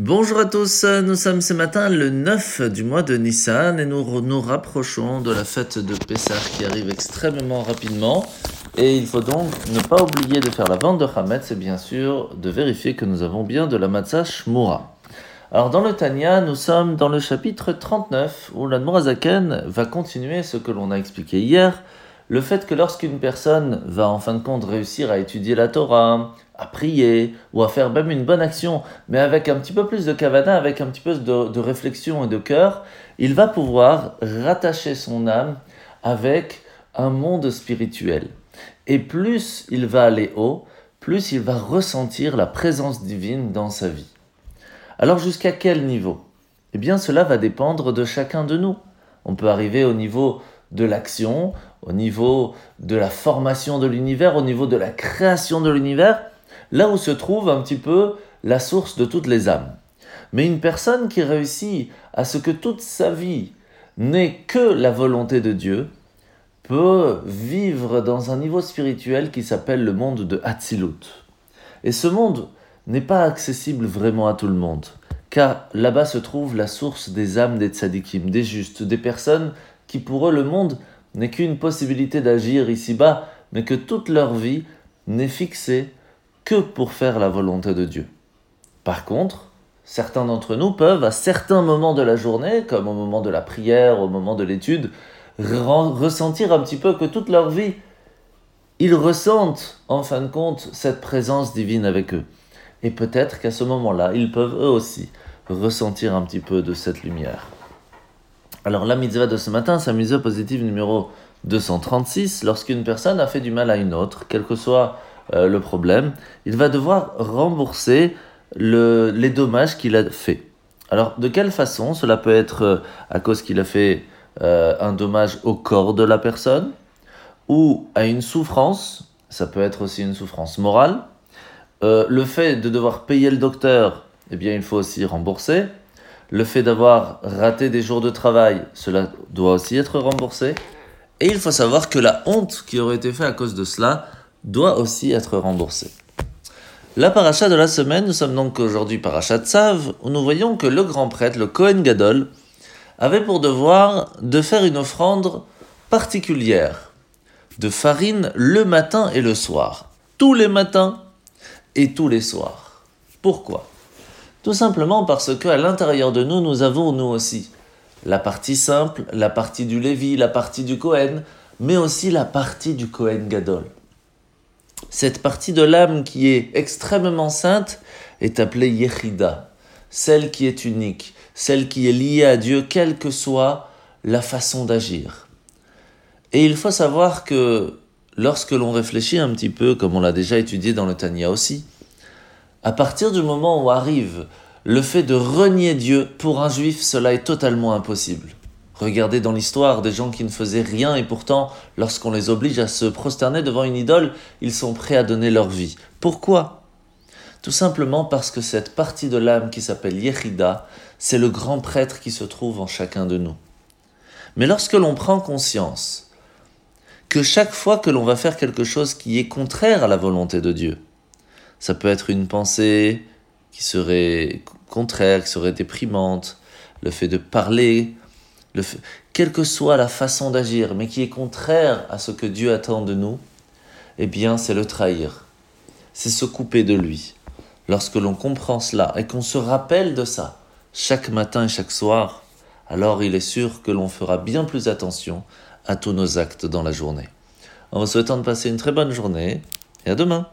Bonjour à tous, nous sommes ce matin le 9 du mois de Nissan et nous nous rapprochons de la fête de Pessah qui arrive extrêmement rapidement. Et il faut donc ne pas oublier de faire la vente de Hametz et bien sûr de vérifier que nous avons bien de la matzah Shmura. Alors dans le Tanya, nous sommes dans le chapitre 39 où l'Admorazaken va continuer ce que l'on a expliqué hier, le fait que lorsqu'une personne va en fin de compte réussir à étudier la Torah, à prier ou à faire même une bonne action, mais avec un petit peu plus de kavana, avec un petit peu de, de réflexion et de cœur, il va pouvoir rattacher son âme avec un monde spirituel. Et plus il va aller haut, plus il va ressentir la présence divine dans sa vie. Alors jusqu'à quel niveau? Eh bien cela va dépendre de chacun de nous. On peut arriver au niveau de l'action, au niveau de la formation de l'univers, au niveau de la création de l'univers, là où se trouve un petit peu la source de toutes les âmes. Mais une personne qui réussit à ce que toute sa vie n'est que la volonté de Dieu, peut vivre dans un niveau spirituel qui s'appelle le monde de Hatzilut. Et ce monde n'est pas accessible vraiment à tout le monde, car là-bas se trouve la source des âmes des tzadikim, des justes, des personnes qui pour eux le monde n'est qu'une possibilité d'agir ici-bas, mais que toute leur vie n'est fixée que pour faire la volonté de Dieu. Par contre, certains d'entre nous peuvent, à certains moments de la journée, comme au moment de la prière, au moment de l'étude, ressentir un petit peu que toute leur vie, ils ressentent en fin de compte cette présence divine avec eux. Et peut-être qu'à ce moment-là, ils peuvent eux aussi ressentir un petit peu de cette lumière. Alors la mitzvah de ce matin, c'est la mitzvah positive numéro 236. Lorsqu'une personne a fait du mal à une autre, quel que soit euh, le problème, il va devoir rembourser le, les dommages qu'il a fait. Alors de quelle façon Cela peut être euh, à cause qu'il a fait euh, un dommage au corps de la personne ou à une souffrance, ça peut être aussi une souffrance morale. Le fait de devoir payer le docteur, eh bien il faut aussi rembourser. Le fait d'avoir raté des jours de travail, cela doit aussi être remboursé. Et il faut savoir que la honte qui aurait été faite à cause de cela doit aussi être remboursée. La paracha de la semaine, nous sommes donc aujourd'hui paracha de Sav, où nous voyons que le grand prêtre, le Kohen Gadol, avait pour devoir de faire une offrande particulière de farine le matin et le soir, tous les matins et tous les soirs. Pourquoi? Tout simplement parce que à l'intérieur de nous, nous avons nous aussi la partie simple, la partie du Lévi, la partie du Kohen, mais aussi la partie du Kohen Gadol. Cette partie de l'âme qui est extrêmement sainte est appelée Yechida, celle qui est unique, celle qui est liée à Dieu, quelle que soit la façon d'agir. Et il faut savoir que lorsque l'on réfléchit un petit peu, comme on l'a déjà étudié dans le Tanya aussi, à partir du moment où arrive le fait de renier Dieu, pour un juif, cela est totalement impossible. Regardez dans l'histoire des gens qui ne faisaient rien et pourtant, lorsqu'on les oblige à se prosterner devant une idole, ils sont prêts à donner leur vie. Pourquoi? Tout simplement parce que cette partie de l'âme qui s'appelle Yechida, c'est le grand prêtre qui se trouve en chacun de nous. Mais lorsque l'on prend conscience que chaque fois que l'on va faire quelque chose qui est contraire à la volonté de Dieu, ça peut être une pensée qui serait contraire, qui serait déprimante, le fait de parler, le quelle que soit la façon d'agir, mais qui est contraire à ce que Dieu attend de nous, eh bien c'est le trahir, c'est se couper de lui lorsque l'on comprend cela et qu'on se rappelle de ça chaque matin et chaque soir, alors il est sûr que l'on fera bien plus attention à tous nos actes dans la journée. En vous souhaitant de passer une très bonne journée et à demain.